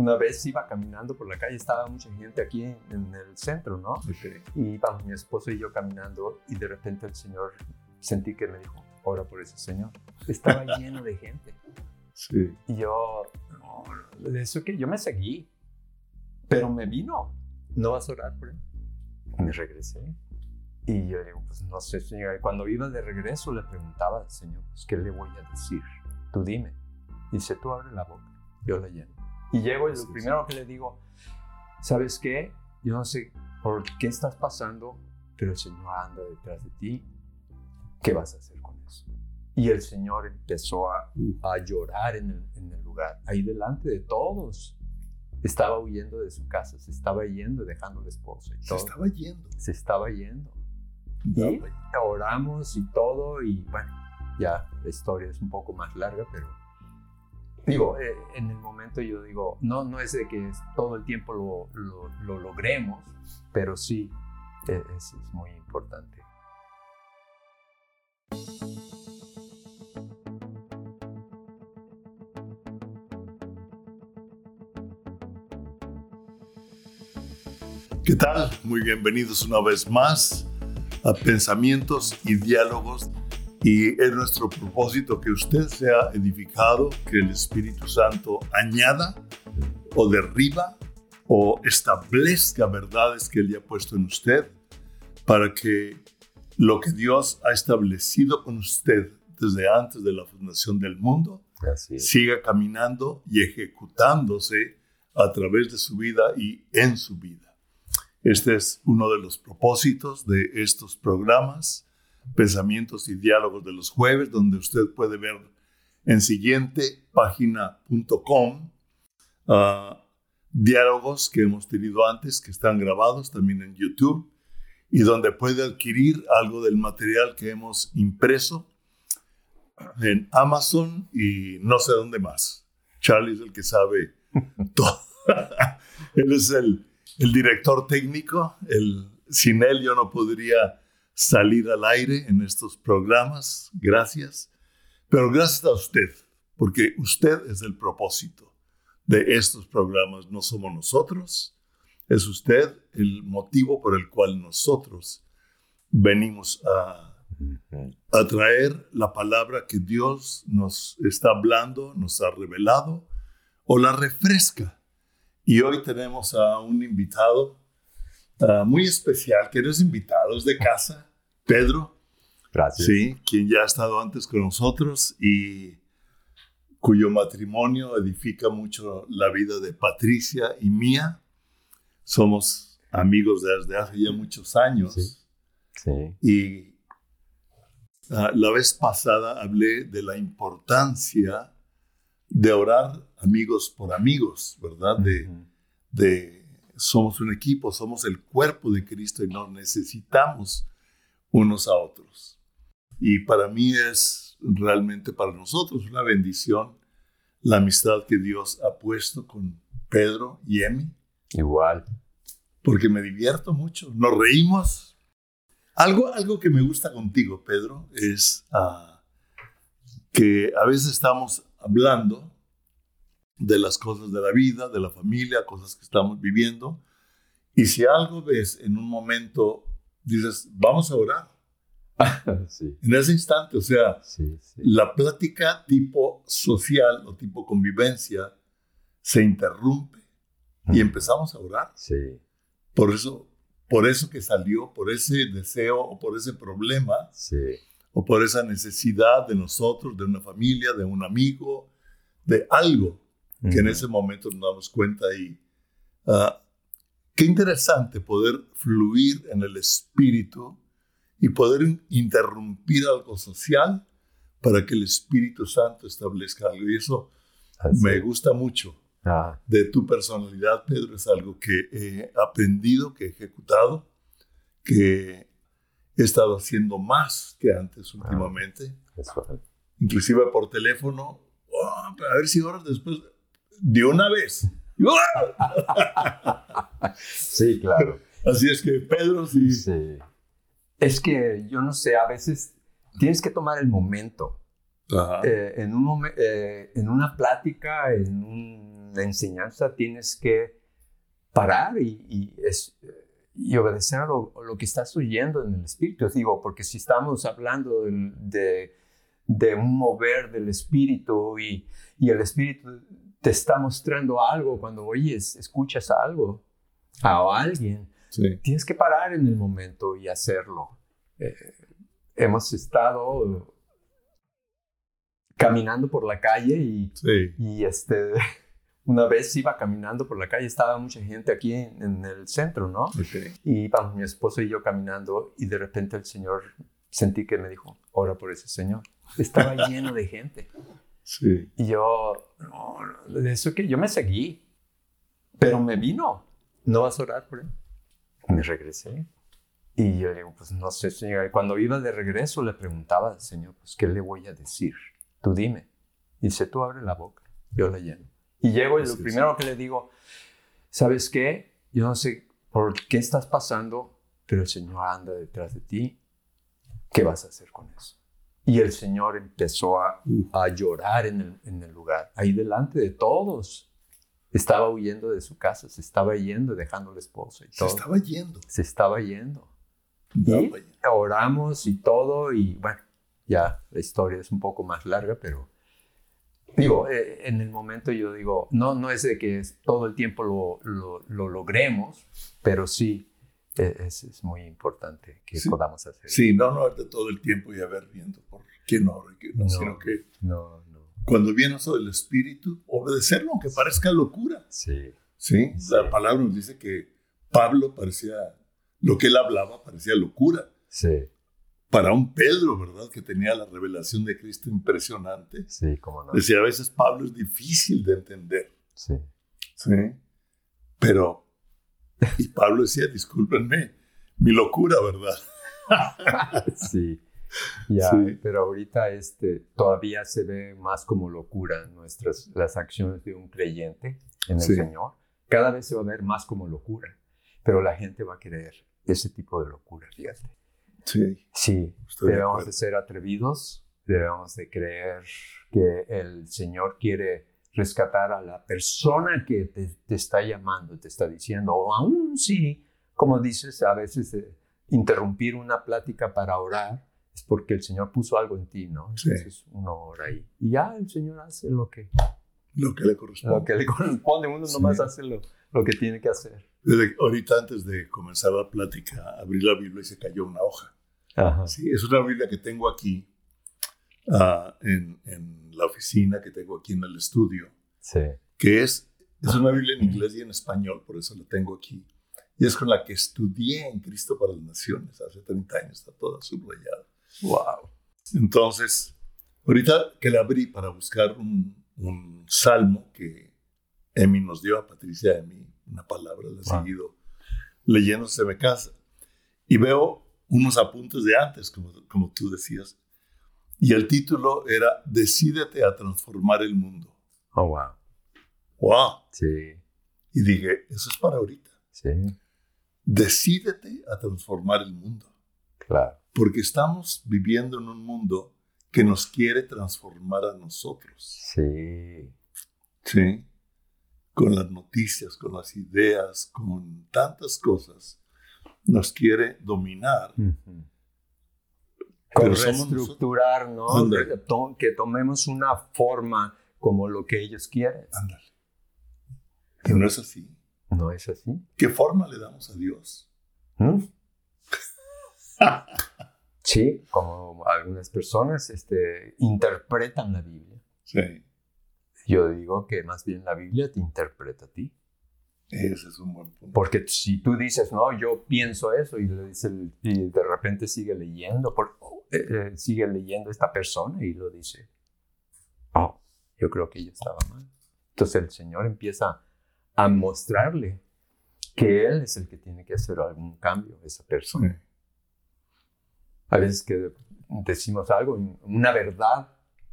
una vez iba caminando por la calle, estaba mucha gente aquí en, el centro, ¿no? Y íbamos mi esposo y yo caminando y de repente el Señor sentí que me dijo, ora por ese Señor. Estaba lleno de gente. Sí. Y yo, no, eso que yo me seguí, pero me vino, ¿no vas a orar por él? me regresé. Y yo digo, pues no sé, Señor. Y cuando iba de regreso le preguntaba al Señor, pues, ¿qué le voy a decir? Tú dime. Dice, tú abre la boca, yo la lleno. Y llego y lo primero que le digo, ¿sabes qué? Yo no sé por qué estás pasando, pero el Señor anda detrás de ti. ¿Qué vas a hacer con eso? Y el Señor empezó a, a llorar en el, en el lugar, ahí delante de todos. Estaba huyendo de su casa, se estaba yendo, dejando la esposa y todo. Se estaba yendo. Se estaba yendo. Y oramos y todo, y bueno, ya la historia es un poco más larga, pero digo, eh, en el momento yo digo, no, no es de que todo el tiempo lo, lo, logremos, pero sí, e, es, es muy importante. ¿Qué tal? Muy bienvenidos una vez más a Pensamientos y Diálogos. Y es nuestro propósito que usted sea edificado, que el Espíritu Santo añada o derriba o establezca verdades que Él ya ha puesto en usted para que lo que Dios ha establecido con usted desde antes de la fundación del mundo siga caminando y ejecutándose a través de su vida y en su vida. Este es uno de los propósitos de estos programas, pensamientos y diálogos de los jueves, donde usted puede ver en siguiente página.com ah, diálogos que hemos tenido antes, que están grabados también en YouTube, y donde puede adquirir algo del material que hemos impreso en Amazon y no sé dónde más. Charlie es el que sabe todo. Él es el el director técnico. El, sin él yo no podría salir al aire en estos programas. Gracias. Pero gracias a usted, porque usted es el propósito de estos programas. No somos nosotros, es usted el motivo por el cual nosotros venimos a, a traer la palabra que Dios nos está hablando, nos ha revelado o la refresca y hoy tenemos a un invitado ah, muy especial, que no es invitado, es de casa, Pedro. Gracias. Sí, quien ya ha estado antes con nosotros y cuyo matrimonio edifica mucho la vida de Patricia y mía. Somos amigos desde hace ya muchos años. Sí. sí. Y ah, la vez pasada hablé de la importancia de orar amigos por amigos, ¿verdad? De, de somos un equipo, somos el cuerpo de Cristo y nos necesitamos unos a otros. Y para mí es realmente para nosotros una bendición la amistad que Dios ha puesto con Pedro y Emi. Igual. Porque me divierto mucho, nos reímos. Algo, algo que me gusta contigo, Pedro, es ah, que a veces estamos hablando de las cosas de la vida, de la familia, cosas que estamos viviendo. Y si algo ves en un momento, dices, vamos a orar. En ese instante, o sea, la plática tipo social o tipo convivencia se interrumpe y empezamos a orar. Por eso, por eso que salió, por ese deseo o por ese problema, o por esa necesidad de nosotros, de una familia, de un amigo, de algo que en ese momento nos damos cuenta y ah, qué interesante poder fluir en el espíritu y poder interrumpir algo social para que el Espíritu Santo establezca algo. Y eso me gusta mucho ah. de tu personalidad, Pedro. Es algo que he aprendido, que he ejecutado, que he estado haciendo más que antes ah. últimamente. Inclusive por teléfono. Oh, a ver si horas después de una vez. sí, claro. Así es que Pedro sí. sí. Es que yo no sé, a veces tienes que tomar el momento. Eh, en, un eh, en una plática, en un en la enseñanza tienes que parar y, y, es, y obedecer a lo, lo, que estás oyendo en el Espíritu. Digo, porque si estamos hablando de, de un mover del Espíritu y, y, el Espíritu te está mostrando algo cuando oyes, escuchas algo a alguien, Sí. tienes que parar en el momento y hacerlo. Eh, hemos estado caminando por la calle y, Sí. y este, una vez iba caminando por la calle, estaba mucha gente aquí en, en el centro, ¿no? Ok. Y íbamos mi esposo y yo caminando y de repente el Señor sentí que me dijo, ora por ese Señor. Estaba lleno de gente. Sí. Y yo, no, eso que yo me seguí, pero me vino, ¿no vas a orar por él? Me regresé. Y yo digo, pues no sé, Señor. Y Cuando iba de regreso le preguntaba al Señor, pues ¿qué le voy a decir? Tú dime. Dice, tú abre la boca, yo la lleno. Y llego y lo primero que le digo, ¿sabes qué? Yo no sé por qué estás pasando, pero el Señor anda detrás de ti. ¿Qué vas a hacer con eso? Y el Señor empezó a, a llorar en el, en el lugar, ahí delante de todos. Estaba huyendo de su casa, se estaba yendo, dejando la esposa y Se todo. estaba yendo. Se estaba yendo. Y oramos y todo, y bueno, ya la historia es un poco más larga, pero digo, eh, en el momento yo digo, no, no es de que todo el tiempo lo, lo, lo logremos, pero sí es, es muy importante que Sí. podamos hacer. Sí, no, no de todo el tiempo y a ver viendo por quién no, No. sino que No, no. cuando viene eso del Espíritu, obedecerlo, aunque parezca locura. Sí, ¿sí? Sí. La palabra nos dice que Pablo parecía, lo que él hablaba parecía locura. sí, Para un Pedro, ¿verdad? Que tenía la revelación de Cristo impresionante. sí, cómo no. Decía, a veces Pablo es difícil de entender, Sí, ¿sí? Pero, y Pablo decía, discúlpenme, mi locura, ¿verdad? sí. Ya, Sí. pero ahorita este, todavía se ve más como locura nuestras, las acciones de un creyente en el Sí. Señor. Cada vez se va a ver más como locura, pero la gente va a querer ese tipo de locura, fíjate. Sí, Sí, estoy de debemos acuerdo. de ser atrevidos, debemos de creer que el Señor quiere rescatar a la persona que te, te está llamando, te está diciendo, o aún si, como dices, a veces eh, interrumpir una plática para orar es porque el Señor puso algo en ti, ¿no? Sí. Entonces uno ora ahí. Y ya el Señor hace lo que, Lo que le corresponde. lo que le corresponde, uno Sí. nomás hace lo, lo que tiene que hacer. Desde ahorita, antes de comenzar la plática, abrí la Biblia y se cayó una hoja. Ajá. Sí, es una Biblia que tengo aquí ah, en, en la oficina, que tengo aquí en el estudio, Sí. que es, es una Biblia en inglés y en español, por eso la tengo aquí. Y es con la que estudié en Cristo para las Naciones hace 30 años, está toda subrayada. Wow. Entonces, ahorita que la abrí para buscar un, un salmo que Emi nos dio a Patricia Emi, una palabra, la he Wow. seguido leyendo, se me casa. Y veo unos apuntes de antes, como, como tú decías. Y el título era Decídete a transformar el mundo. Oh, wow. ¡Wow! Sí, Y dije, eso es para ahorita. sí, Decídete a transformar el mundo. claro. Porque estamos viviendo en un mundo que nos quiere transformar a nosotros. Sí, ¿sí? Con las noticias, con las ideas, con tantas cosas, nos quiere dominar. Con reestructurar, ¿no? Que tomemos una forma como lo que ellos quieren. Ándale. Pero no es así. ¿No es así? ¿Qué forma le damos a Dios? ¿Mm? Sí, como algunas personas este, interpretan la Biblia. Sí, Yo digo que más bien la Biblia te interpreta a ti. ese es un buen punto. Porque si tú dices, no, yo pienso eso, y, le dice y de repente sigue leyendo, por- eh, sigue leyendo esta persona y lo dice, oh, yo creo que ella estaba mal. Entonces el Señor empieza a mostrarle que Él es el que tiene que hacer algún cambio, esa Sí, persona. A veces que decimos algo, una verdad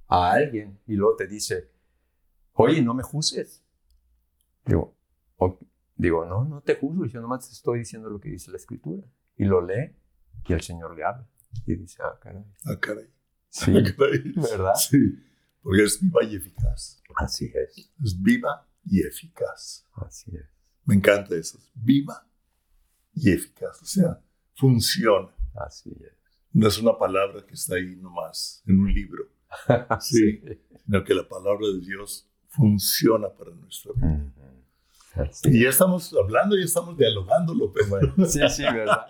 a alguien, y luego te dice, oye, no me juzgues. Digo, "Ok". digo, no, no te juzgo, yo nomás te estoy diciendo lo que dice la escritura. Y lo lee, y el Señor le habla. Y dice, ah, caray. Ah, caray. Sí, Ah, caray. ¿verdad? Sí, porque es viva y eficaz. Así es. Es viva y eficaz. Así es. Me encanta eso. Viva y eficaz. O sea, funciona. Así es. No es una palabra que está ahí nomás en un libro, Sí. sino que la palabra de Dios funciona para nuestra vida. Ujú. Y ya estamos hablando, ya estamos dialogando, López. es. Sí, sí, ¿verdad?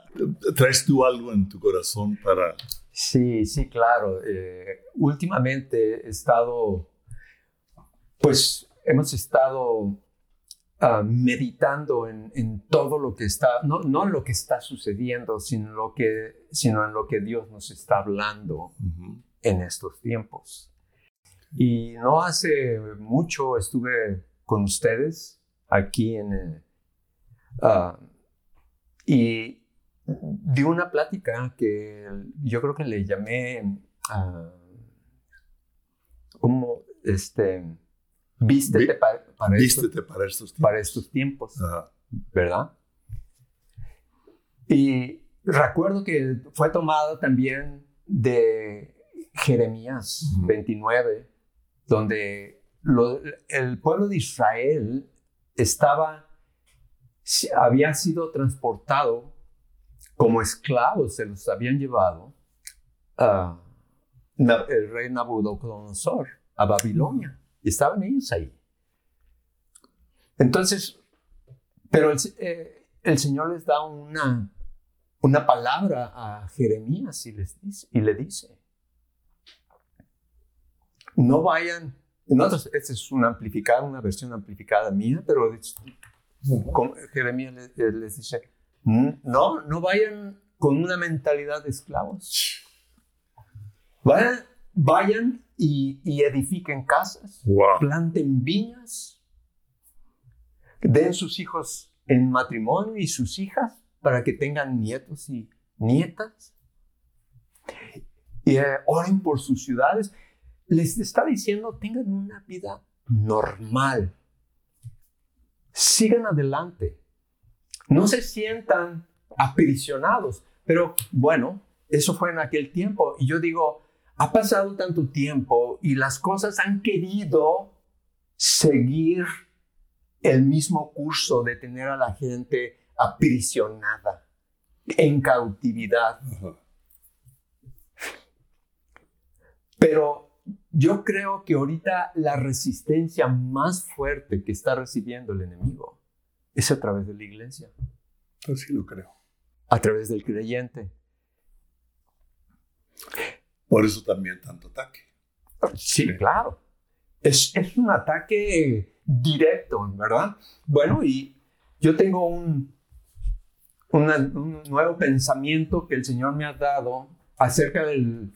¿Traes tú algo en tu corazón para... Sí, sí, claro. Eh, últimamente he estado, pues hemos estado ah, meditando en, en todo lo que está, no, no en lo que está sucediendo, sino, lo que, sino en lo que Dios nos está hablando Ujú. en estos tiempos. Y no hace mucho estuve con ustedes aquí en... ah, y di una plática que yo creo que le llamé ah, como este vístete Vi- pa- para, estos, para estos tiempos. para estos tiempos, Ajá. ¿verdad? Y recuerdo que fue tomado también de Jeremías Ujú. 29, donde lo- el pueblo de Israel estaba, había sido transportado como esclavos, se los habían llevado Na- el rey Nabucodonosor a Babilonia. Y estaban ellos ahí. Entonces, pero el, eh, el Señor les da una, una palabra a Jeremías y, les dice, y le dice, no vayan, en otros, esta es una amplificada, una versión amplificada mía, pero es- con- Jeremías les, eh, les dice, "Mm, no, no vayan con una mentalidad de esclavos. Vayan, vayan y, y edifiquen casas, Wow. planten viñas, den sus hijos en matrimonio y sus hijas para que tengan nietos y nietas. Y eh, oren por sus ciudades. Les está diciendo, tengan una vida normal. Sigan adelante. No se sientan aprisionados. Pero bueno, eso fue en aquel tiempo. Y yo digo, ha pasado tanto tiempo y las cosas han querido seguir el mismo curso de tener a la gente aprisionada, en cautividad. Pero yo creo que ahorita la resistencia más fuerte que está recibiendo el enemigo es a través de la iglesia, Así lo creo. a través del creyente. Por eso también tanto ataque. Sí, Sí. claro. Es, es un ataque directo, ¿verdad? Bueno, y yo tengo un, una- un nuevo pensamiento que el Señor me ha dado acerca del,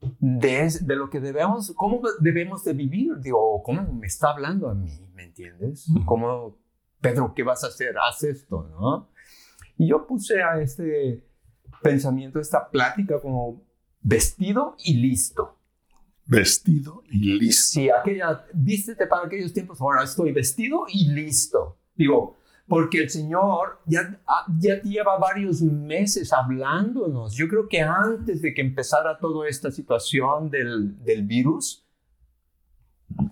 de, de lo que debemos, cómo debemos de vivir. Digo, ¿cómo me está hablando a mí? ¿Me entiendes? ¿Cómo, Pedro, qué vas a hacer? Haz esto, ¿no? Y yo puse a este pensamiento, esta plática como vestido y listo. Vestido y listo. Sí, aquella, vístete para aquellos tiempos, ahora estoy vestido y listo. Digo, porque el Señor ya, ah, ya lleva varios meses hablándonos. Yo creo que antes de que empezara toda esta situación del, del virus,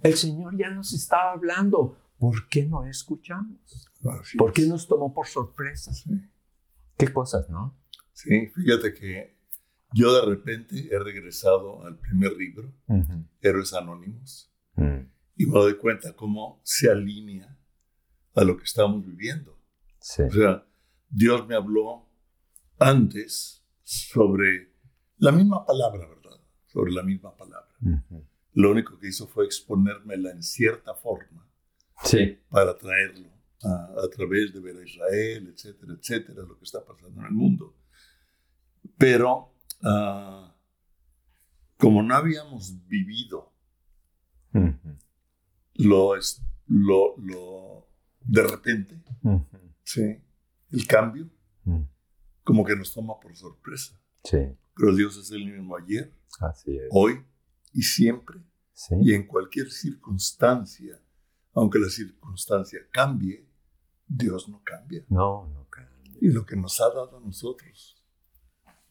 el Señor ya nos estaba hablando. ¿Por qué no escuchamos? Así ¿Por qué es. nos tomó por sorpresa? Sí. ¿Qué cosas, no? Sí, fíjate que yo de repente he regresado al primer libro, Héroes Anónimos, y me doy cuenta cómo se alinea a lo que estamos viviendo. Sí. O sea, Dios me habló antes sobre la misma palabra, ¿verdad? Sobre la misma palabra. Lo único que hizo fue exponérmela en cierta forma Sí. para traerlo a, a través de ver a Israel, etcétera, etcétera, lo que está pasando en el mundo. Pero ah, como no habíamos vivido lo, es- lo, lo de repente, ¿sí? el cambio, como que nos toma por sorpresa. Sí. Pero Dios es el mismo ayer, Así es. hoy y siempre, Sí. y en cualquier circunstancia, aunque la circunstancia cambie, Dios no cambia. No, no cambia. Y lo que nos ha dado a nosotros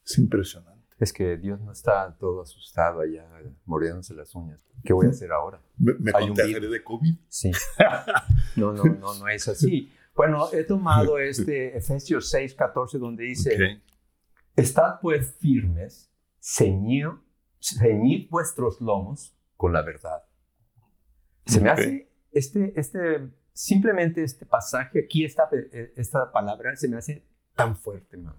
es impresionante. Es que Dios no está todo asustado allá, mordiéndose las uñas. ¿Qué voy a hacer ahora? ¿Me, me Hay un de COVID? Sí. No, no, no, no es así. Bueno, he tomado este Efesios 6, 14, donde dice. Estad pues firmes, ceñid, ceñid vuestros lomos con la verdad. Se me hace, este, este, simplemente este pasaje, aquí esta, esta palabra se me hace tan fuerte, man.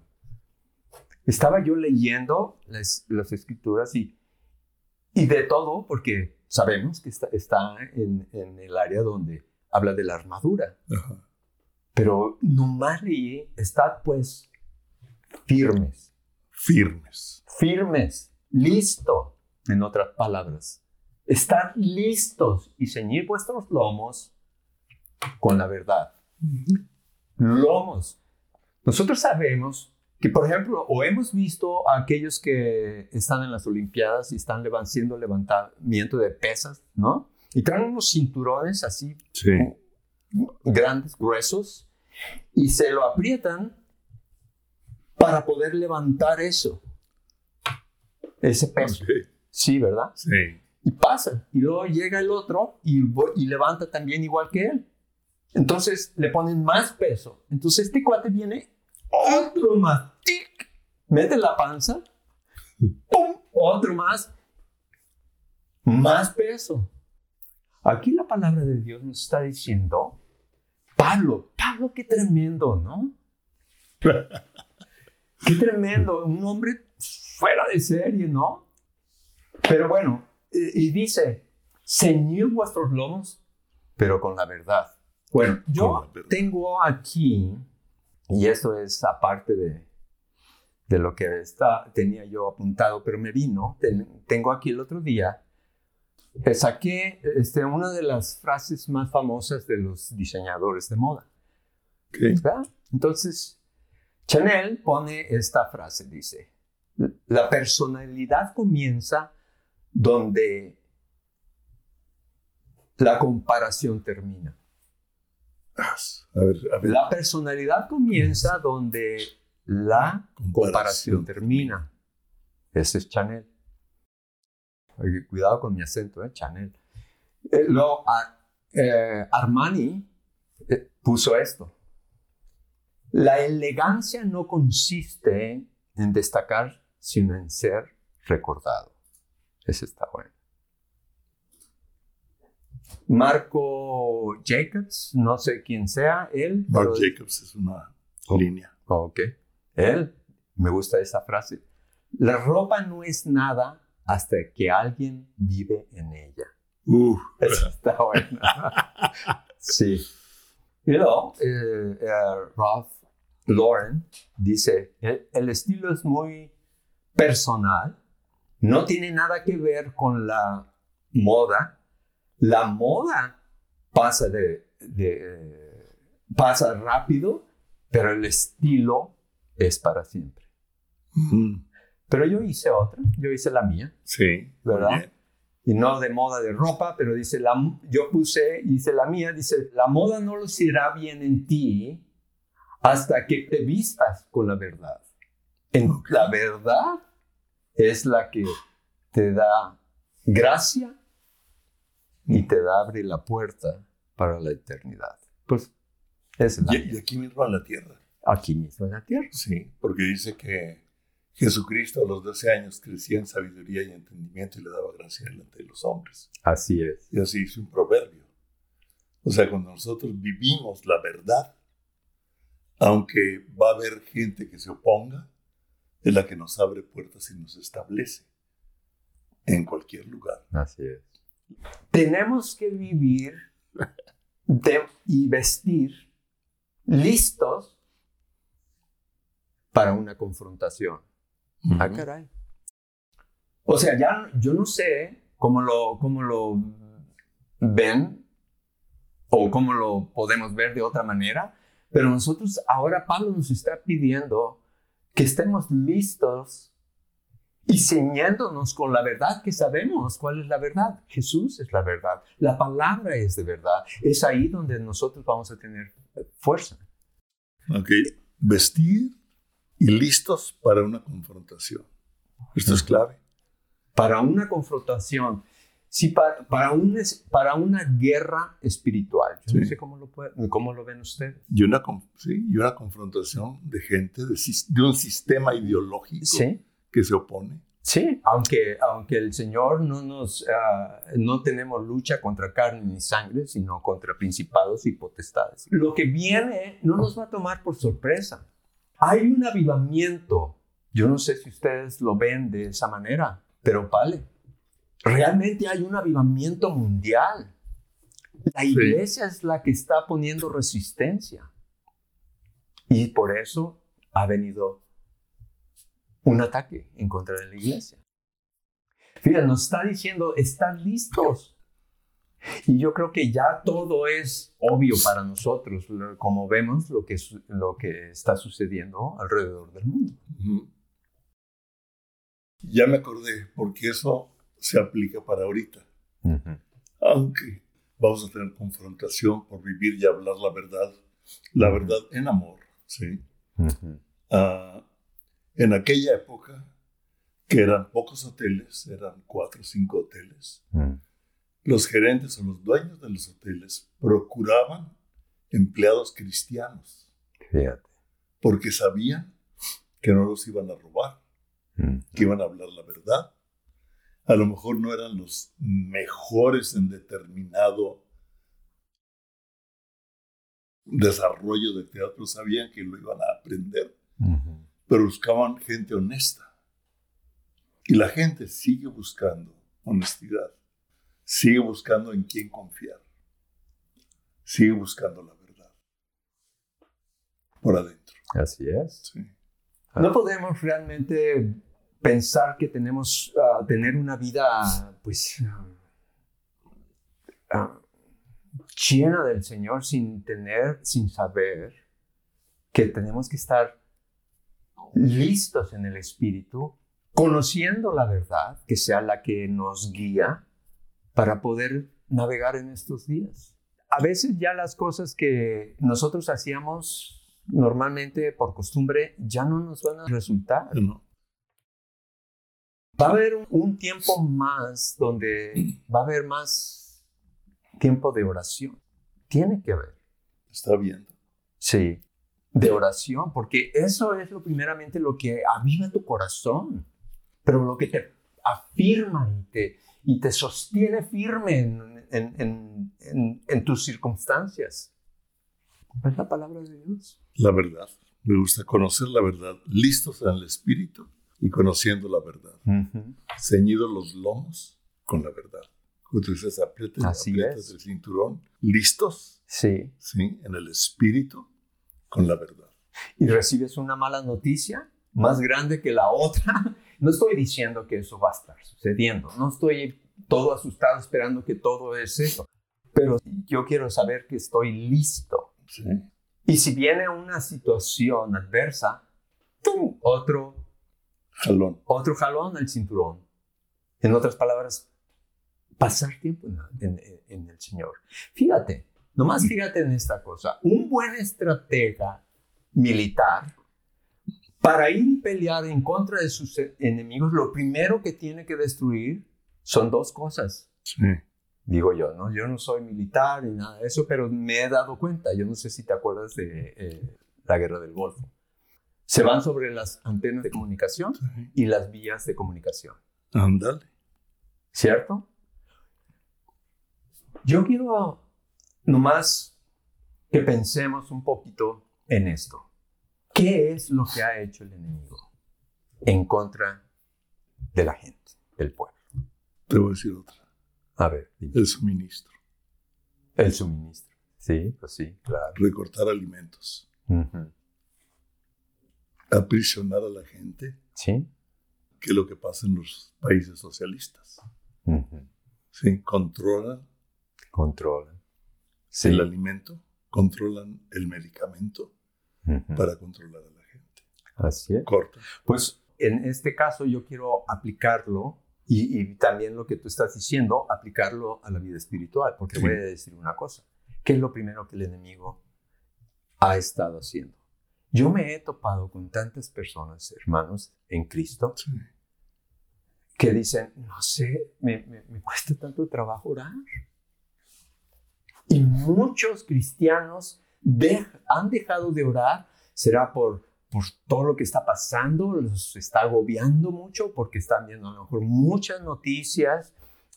Estaba yo leyendo las, las escrituras y, y de todo, porque sabemos que está, está en, en el área donde habla de la armadura. Ajá. Pero nomás leí, estad pues firmes, Firmes. firmes, listo, en otras palabras. Estad listos y ceñid vuestros lomos con la verdad. Lomos. Nosotros sabemos que, por ejemplo, o hemos visto a aquellos que están en las Olimpiadas y están haciendo levantamiento de pesas, ¿no? Y traen unos cinturones así Sí. grandes, gruesos, y se lo aprietan para poder levantar eso, ese peso. Ok. Sí, ¿verdad? Sí. Y pasa, y luego llega el otro y, y levanta también igual que él. Entonces le ponen más peso. Entonces este cuate viene, otro más, tic, mete la panza, pum, otro más, más peso. Aquí la palabra de Dios nos está diciendo, Pablo, Pablo, qué tremendo, ¿no? Qué tremendo, un hombre fuera de serie, ¿no? Pero bueno, y y dice, ceñid vuestros lomos, pero con la verdad. Bueno, yo verdad. tengo aquí, y esto es aparte de, de lo que está, tenía yo apuntado, pero me vino, ten- tengo aquí el otro día, eh, saqué este, una de las frases más famosas de los diseñadores de moda. Entonces, Chanel pone esta frase, dice, la personalidad comienza donde la comparación termina. A ver, a ver. La personalidad comienza donde la comparación Comparación termina. Ese es Chanel. Cuidado con mi acento, ¿eh? Chanel. Eh, a- eh, Armani eh, puso esto. La elegancia no consiste en destacar, sino en ser recordado. Ese está bueno. Marco Jacobs, no sé quién sea él. Mark pero- Jacobs es una Oh. línea. Ok. Él, me gusta esa frase. La ropa no es nada hasta que alguien vive en ella. Uh, Eso está bueno. sí. Y luego, eh, eh, Ralph Lauren dice, el, el estilo es muy personal, no tiene nada que ver con la moda. La moda pasa de, de- pasa rápido, pero el estilo es para siempre. mm, Pero yo hice otra, yo hice la mía. sí. ¿Verdad? Bien. y no de moda de ropa, pero dice, la, yo puse, hice la mía, dice, la moda no lucirá bien en ti hasta que te vistas con la verdad. En. La verdad es la que te da gracia y te da, abre la puerta para la eternidad. Pues es la Y, aquí mismo en la tierra. aquí mismo en la tierra. Sí, porque dice que Jesucristo a los 12 años crecía en sabiduría y entendimiento y le daba gracia delante de los hombres. Así es. Y así dice un proverbio. O sea, cuando nosotros vivimos la verdad, aunque va a haber gente que se oponga, es la que nos abre puertas y nos establece en cualquier lugar. Así es. Tenemos que vivir de- y vestir listos para una confrontación. Ah, caray. O sea, ya yo no sé cómo lo, cómo lo ven o cómo lo podemos ver de otra manera, pero nosotros ahora Pablo nos está pidiendo que estemos listos y ceñándonos con la verdad que sabemos cuál es la verdad. Jesús es la verdad, la palabra es de verdad. Es ahí donde nosotros vamos a tener fuerza. Ok, vestir y listos para una confrontación. Esto es clave. Para una confrontación, sí, para, para, un, para una guerra espiritual. Yo no sé cómo lo, cómo lo ven ustedes. Y una, sí, y una confrontación de gente, de, de un sistema ideológico que se opone. Sí, aunque, aunque el Señor no nos, ah, no tenemos lucha contra carne ni sangre, sino contra principados y potestades. Lo que viene no nos va a tomar por sorpresa. Hay un avivamiento. Yo no sé si ustedes lo ven de esa manera, pero vale. Realmente hay un avivamiento mundial. La iglesia es la que está poniendo resistencia. Y por eso ha venido un ataque en contra de la iglesia. Fíjate, nos está diciendo, están listos. Y yo creo que ya todo es obvio para nosotros, como vemos lo que, lo que está sucediendo alrededor del mundo. Ya me acordé, porque eso se aplica para ahorita. Aunque vamos a tener confrontación por vivir y hablar la verdad, la verdad en amor, ¿sí? En aquella época, que eran pocos hoteles, eran cuatro o cinco hoteles, mm. los gerentes o los dueños de los hoteles procuraban empleados cristianos. Fíjate. Porque sabían que no los iban a robar, mm. que iban a hablar la verdad. A lo mejor no eran los mejores en determinado desarrollo de teatro, sabían que lo iban a aprender pero buscaban gente honesta. Y la gente sigue buscando honestidad, sigue buscando en quién confiar, sigue buscando la verdad por adentro. Así es. No podemos realmente pensar que tenemos uh, tener una vida pues uh, llena del Señor sin tener, sin saber que tenemos que estar listos en el Espíritu, conociendo la verdad, que sea la que nos guía para poder navegar en estos días. A veces ya las cosas que nosotros hacíamos normalmente por costumbre ya no nos van a resultar. Va a haber un, tiempo más donde va a haber más tiempo de oración. Tiene que haber. Está viendo. Sí de oración, porque eso es lo primeramente lo que aviva tu corazón, pero lo que te afirma y te, y te sostiene firme en, en, tus circunstancias. Es la palabra de Dios. La verdad. Me gusta conocer la verdad, listos en el espíritu y conociendo la verdad. Ceñidos los lomos con la verdad. Cuando dices Así el cinturón, listos. Sí. Sí, en el espíritu con la verdad. Y recibes una mala noticia más grande que la otra. No estoy diciendo que eso va a estar sucediendo, no estoy todo asustado esperando que todo es eso, pero yo quiero saber que estoy listo. Y si viene una situación adversa, ¡tum! otro jalón. Otro jalón al cinturón. En otras palabras, pasar tiempo en, en el Señor. Fíjate, Nomás fíjate en esta cosa. Un buen estratega militar, para ir y pelear en contra de sus enemigos, lo primero que tiene que destruir son dos cosas. Sí. Digo yo, ¿no? Yo no soy militar ni nada de eso, pero me he dado cuenta. Yo no sé si te acuerdas de eh, la guerra del Golfo. Se van sobre las antenas de comunicación y las vías de comunicación. Ándale. ¿Cierto? Yo quiero nomás que pensemos un poquito en esto. ¿Qué es lo que ha hecho el enemigo en contra de la gente, del pueblo? Te voy a decir otra. A ver, el suministro. El suministro. Sí, pues sí, claro. Recortar alimentos. Aprisionar a la gente. Sí. Que es lo que pasa en los países socialistas. Sí, controlan. Controlan el alimento, controlan el medicamento para controlar a la gente. Así es. Corta. Pues en este caso yo quiero aplicarlo y, también lo que tú estás diciendo, aplicarlo a la vida espiritual, porque voy a decir una cosa. ¿Qué es lo primero que el enemigo ha estado haciendo? Yo me he topado con tantas personas, hermanos, en Cristo, que dicen, no sé, me, me cuesta tanto trabajo orar. Y muchos cristianos han dejado de orar, será por, por todo lo que está pasando, los está agobiando mucho porque están viendo a lo mejor muchas noticias,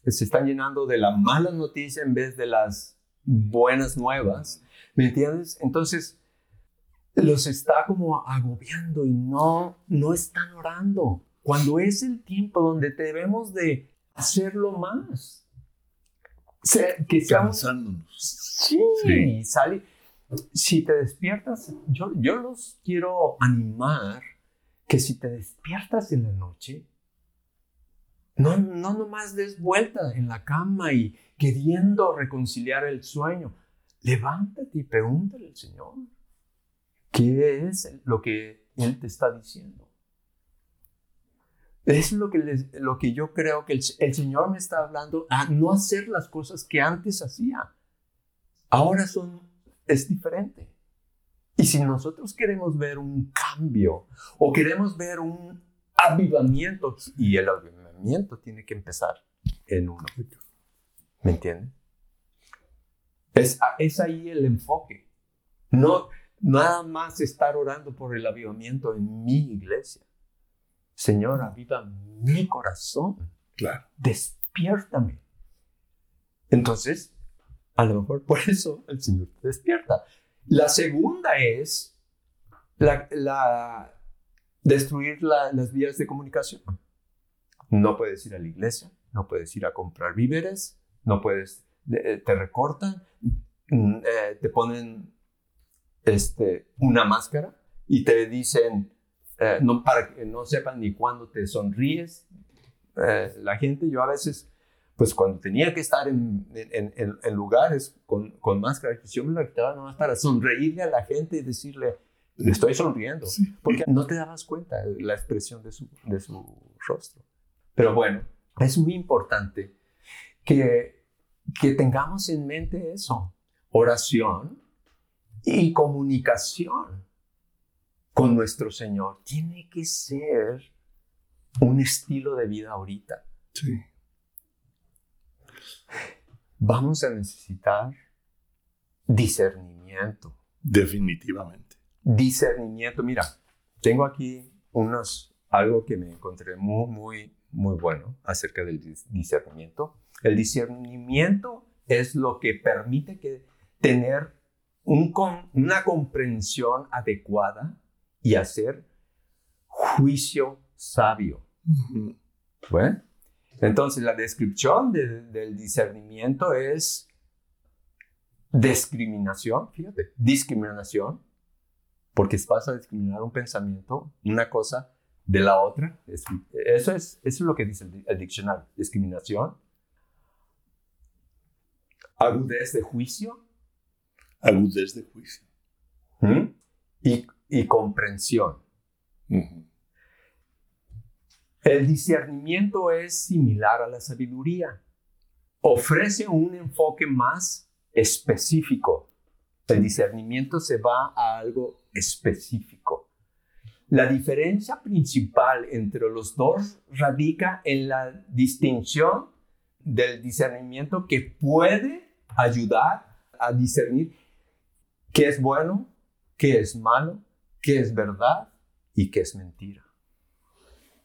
se están llenando de la mala noticia en vez de las buenas nuevas, ¿me entiendes? Entonces, los está como agobiando y no, no están orando, cuando es el tiempo donde debemos de hacerlo más. Que Cansándonos. Sí, sí. Sale, si te despiertas, yo, yo los quiero animar que si te despiertas en la noche, no, no nomás des vuelta en la cama y queriendo reconciliar el sueño. Levántate y pregúntale al Señor qué es lo que Él te está diciendo. Es lo que, lo que yo creo que el, el, Señor me está hablando a no hacer las cosas que antes hacía. Ahora son es diferente. Y si nosotros queremos ver un cambio o queremos ver un avivamiento, y el avivamiento tiene que empezar en uno. ¿Me entienden? Es, es ahí el enfoque. No nada más estar orando por el avivamiento en mi iglesia. Señor, aviva mi corazón. Claro. Despiértame. Entonces, a lo mejor por eso el Señor te despierta. La segunda es la, destruir las vías de comunicación. No puedes ir a la iglesia, no puedes ir a comprar víveres, no puedes, eh, te recortan, mm, eh, te ponen este, una máscara y te dicen, eh, no, para que no sepan ni cuándo te sonríes. la gente, yo a veces pues cuando tenía que estar en, en, lugares con, con, máscara, pues yo me lo quitaba nomás para sonreírle a la gente y decirle, le estoy sonriendo, porque no te dabas cuenta de la expresión de su, de su rostro. Pero bueno, es muy importante que, que tengamos en mente eso, oración y comunicación con nuestro Señor. Tiene que ser un estilo de vida ahorita. Sí vamos a necesitar discernimiento. Definitivamente. Discernimiento. Mira, tengo aquí unos, algo que me encontré muy, muy, muy bueno acerca del discernimiento. El discernimiento es lo que permite que tener un, una comprensión adecuada y hacer juicio sabio. ¿Bueno? Entonces, la descripción del discernimiento es discriminación, fíjate, discriminación, porque vas a discriminar un pensamiento, una cosa de la otra. Eso es, eso es lo que dice el, diccionario, discriminación, agudez de juicio. Agudez de juicio. y, comprensión. El discernimiento es similar a la sabiduría. Ofrece un enfoque más específico. El discernimiento se va a algo específico. La diferencia principal entre los dos radica en la distinción del discernimiento que puede ayudar a discernir qué es bueno, qué es malo, qué es verdad y qué es mentira.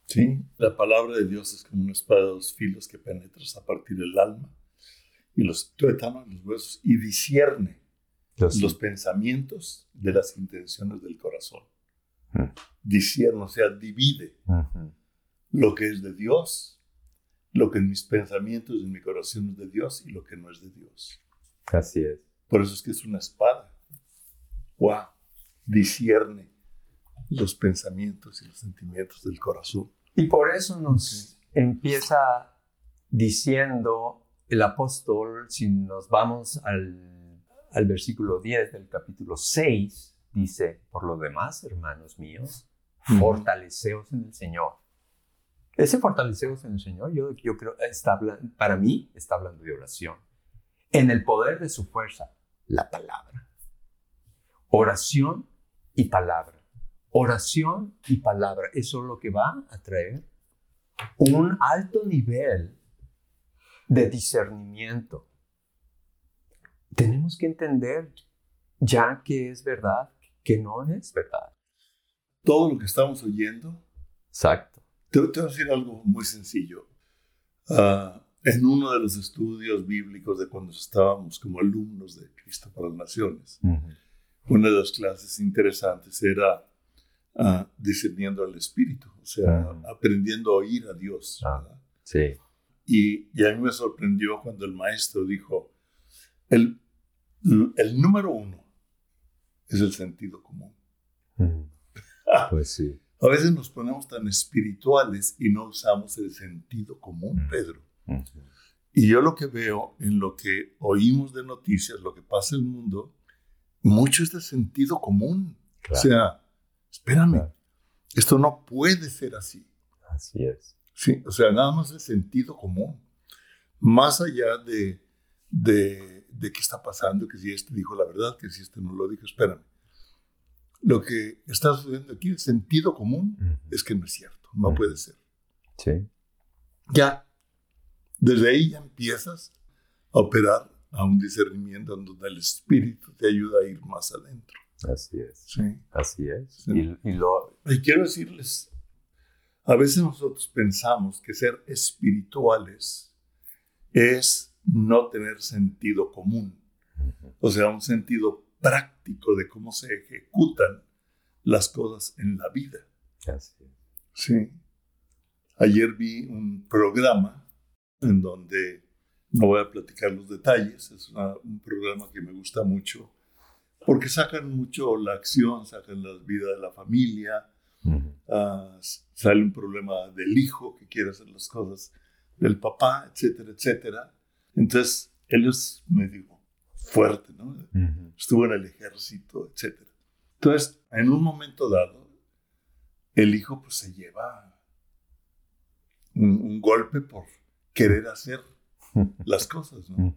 Sí, la palabra de Dios es como una espada de dos filos que penetra a partir del alma y los tuétanos, los huesos, y discierne los, pensamientos de las intenciones del corazón. Mm. Discierne, o sea, divide lo que es de Dios, lo que en mis pensamientos, en mi corazón es de Dios y lo que no es de Dios. Así es. Por eso es que es una espada. ¡Wow! Discierne los pensamientos y los sentimientos del corazón. Y por eso nos empieza diciendo el apóstol, si nos vamos al, al versículo 10 del capítulo 6, dice, por lo demás, hermanos míos, fortaleceos en el Señor. Ese fortaleceos en el Señor, yo, yo creo, está para mí está hablando de oración. En el poder de su fuerza, la palabra. Oración y palabra oración y palabra. Eso es lo que va a traer un alto nivel de discernimiento. Tenemos que entender ya que es verdad, que no es verdad. Todo lo que estamos oyendo. Exacto. Te, voy a decir algo muy sencillo. Ah, en uno de los estudios bíblicos de cuando estábamos como alumnos de Cristo para las Naciones, una de las clases interesantes era uh, discerniendo al Espíritu, o sea, aprendiendo a oír a Dios. Ah, sí. Y, y, a mí me sorprendió cuando el maestro dijo, el, el número uno es el sentido común. pues sí. A veces nos ponemos tan espirituales y no usamos el sentido común, Pedro. Y yo lo que veo en lo que oímos de noticias, lo que pasa en el mundo, mucho es de sentido común. O sea, espérame, esto no puede ser así. Así es. Sí, o sea, nada más el sentido común. Más allá de, de, de qué está pasando, que si este dijo la verdad, que si este no lo dijo, espérame. Lo que está sucediendo aquí, el sentido común, es que no es cierto, no puede ser. Sí. Ya, desde ahí ya empiezas a operar a un discernimiento en donde el espíritu te ayuda a ir más adentro. Así es. Sí. Así es. Y, lo... y quiero decirles, a veces nosotros pensamos que ser espirituales es no tener sentido común, o sea, un sentido práctico de cómo se ejecutan las cosas en la vida. Así es. Sí. Ayer vi un programa en donde no voy a platicar los detalles, es un programa que me gusta mucho, porque sacan mucho la acción, sacan la vida de la familia, uh, sale un problema del hijo que quiere hacer las cosas del papá, etcétera, etcétera. Entonces, él es medio fuerte, ¿no? Estuvo en el ejército, etcétera. Entonces, en un momento dado, el hijo pues se lleva un golpe por querer hacer las cosas, ¿no?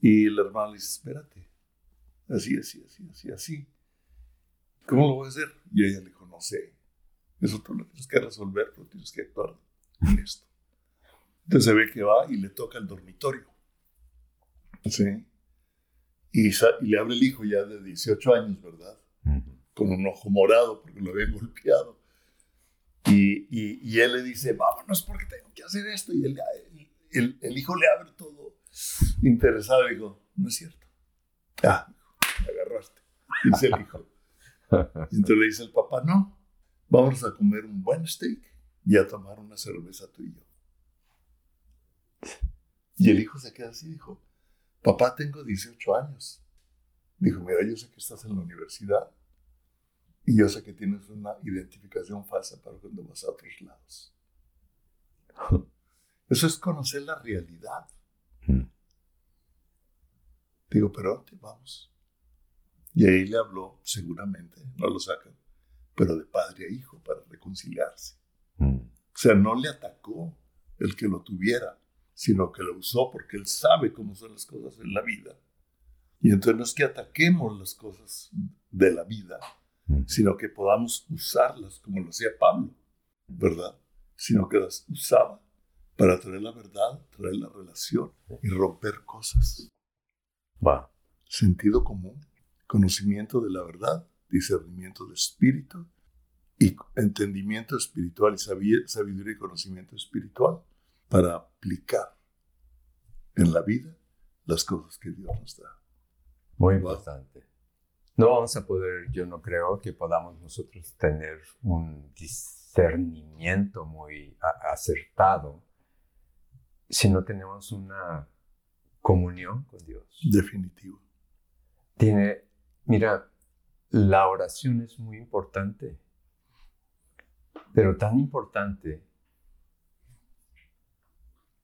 Y el hermano le dice, espérate, así, así, así, así, así. ¿Cómo lo voy a hacer? Y ella le dijo, no sé, eso tú lo tienes que resolver, pero tienes que actuar en esto. Entonces se ve que va y le toca el dormitorio. ¿Sí? Y, le abre el hijo ya de 18 años, ¿verdad? Con un ojo morado porque lo había golpeado. Y, y, él le dice, vámonos porque tengo que hacer esto. Y él, el, el, hijo le abre todo interesado y dijo, no es cierto. Ah, agarraste. Dice el hijo. Entonces le dice el papá, no, vamos a comer un buen steak y a tomar una cerveza tú y yo. Y el hijo se queda así dijo, papá, tengo 18 años. Dijo, mira, yo sé que estás en la universidad y yo sé que tienes una identificación falsa para cuando vas a otros lados. Eso es conocer la realidad. Mm. Digo, pero ¿dónde vamos? Y ahí le habló, seguramente, no lo sacan, pero de padre a hijo para reconciliarse. Mm. O sea, no le atacó el que lo tuviera, sino que lo usó porque él sabe cómo son las cosas en la vida. Y entonces no es que ataquemos las cosas de la vida, mm. sino que podamos usarlas como lo hacía Pablo, ¿verdad? Sino que las usaba para traer la verdad, traer la relación y romper cosas. Va. Sentido común, conocimiento de la verdad, discernimiento de espíritu y entendimiento espiritual y sabiduría y conocimiento espiritual para aplicar en la vida las cosas que Dios nos da. Muy importante. No vamos a poder, yo no creo que podamos nosotros tener un discernimiento muy acertado si no tenemos una comunión con Dios. Definitivo. Tiene, mira, la oración es muy importante, pero tan importante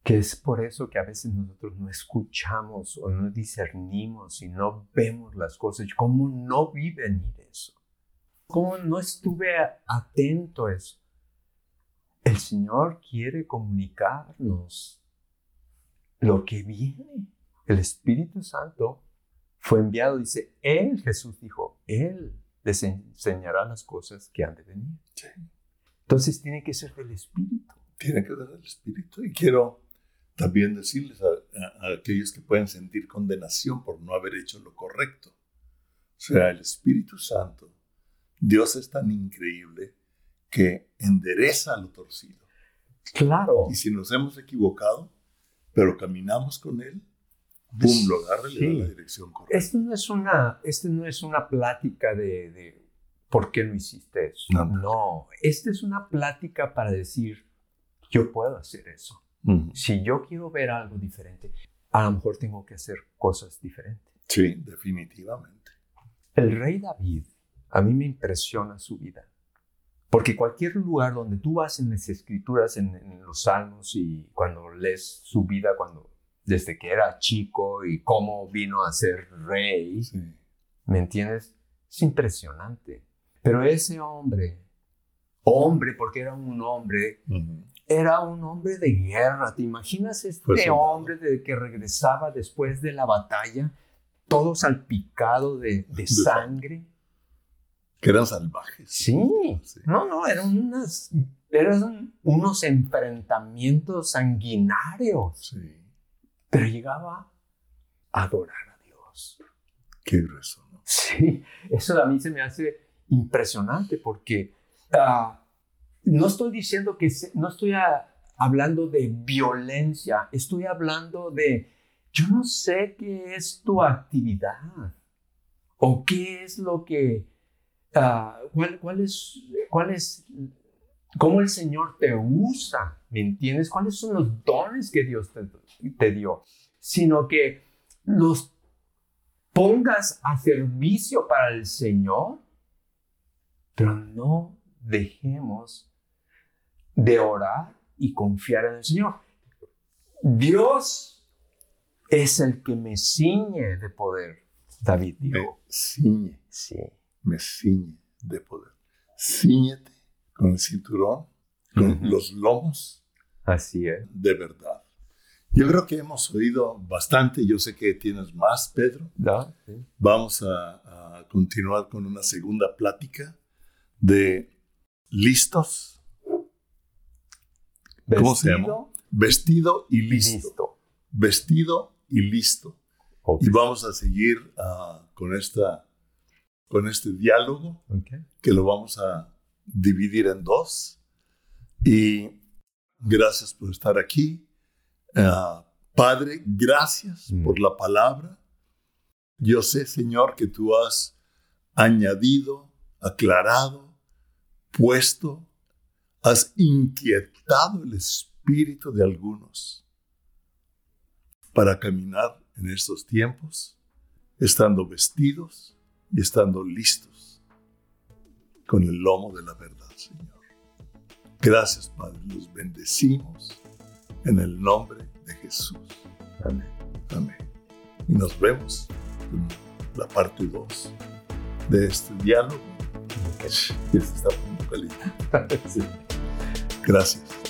que es por eso que a veces nosotros no escuchamos o no discernimos y no vemos las cosas. ¿Cómo no vi venir eso? ¿Cómo no estuve atento a eso? El Señor quiere comunicarnos lo que viene. El Espíritu Santo fue enviado, dice, Él, Jesús dijo, Él les enseñará las cosas que han de venir. Entonces tiene que ser del Espíritu. tiene que ver el Espíritu. Y quiero también decirles a, a, aquellos que pueden sentir condenación por no haber hecho lo correcto. O sea, el Espíritu Santo, Dios es tan increíble que endereza lo torcido. Claro. Y si nos hemos equivocado, pero caminamos con Él, ¡pum! lo agarra y le da la dirección correcta. Esto no es una, esto no es una plática de, de ¿por qué no hiciste eso? No, No, esta es una plática para decir, yo puedo hacer eso. Ujú. Si yo quiero ver algo diferente, a lo mejor tengo que hacer cosas diferentes. Sí, definitivamente. El rey David, a mí me impresiona su vida. Porque cualquier lugar donde tú vas en las escrituras, en, en los salmos y cuando lees su vida, cuando desde que era chico y cómo vino a ser rey, Sí. ¿me entiendes? Es impresionante. Pero ese hombre, hombre, porque era un hombre, era un hombre de guerra. ¿Te imaginas este soldado. hombre de que regresaba después de la batalla, todo salpicado de, de sangre? Que eran salvajes. Sí. Sí. No, no, eran, unas, eran unos enfrentamientos sanguinarios. Sí. Pero llegaba a adorar a Dios. Qué grueso, ¿no? Sí, eso a mí se me hace impresionante porque ah, no estoy diciendo que, se- no estoy hablando de violencia, estoy hablando de, yo no sé qué es tu actividad o qué es lo que, ah, cuál, cuál es, cuál es, cómo el Señor te usa, ¿me entiendes? ¿Cuáles son los dones que Dios te, te dio? Sino que los pongas a servicio para el Señor, pero no dejemos de orar y confiar en el Señor. Dios es el que me ciñe de poder, David dijo. ciñe, Sí. Me ciñe de poder. Cíñete con el cinturón, con Ujú. los lomos Así es. de verdad. Yo creo que hemos oído bastante. Yo sé que tienes más, Pedro. ¿No? Sí. Vamos a, a continuar con una segunda plática de listos, ¿Cómo se llama? vestido y Vestido listo. listo. Vestido y listo. Ok. Y vamos a seguir ah, con, esta, con este diálogo que lo vamos a dividir en dos. Y gracias por estar aquí. Ah, Padre, gracias Mm. por la palabra. Yo sé, Señor, que tú has añadido, aclarado, puesto, has inquietado el espíritu de algunos para caminar en estos tiempos, estando vestidos y estando listos con el lomo de la verdad, Señor. Gracias, Padre, los bendecimos en el nombre de Jesús. Amén. Amén. Y nos vemos en la parte 2 de este diálogo que se está poniendo caliente. Sí. Gracias.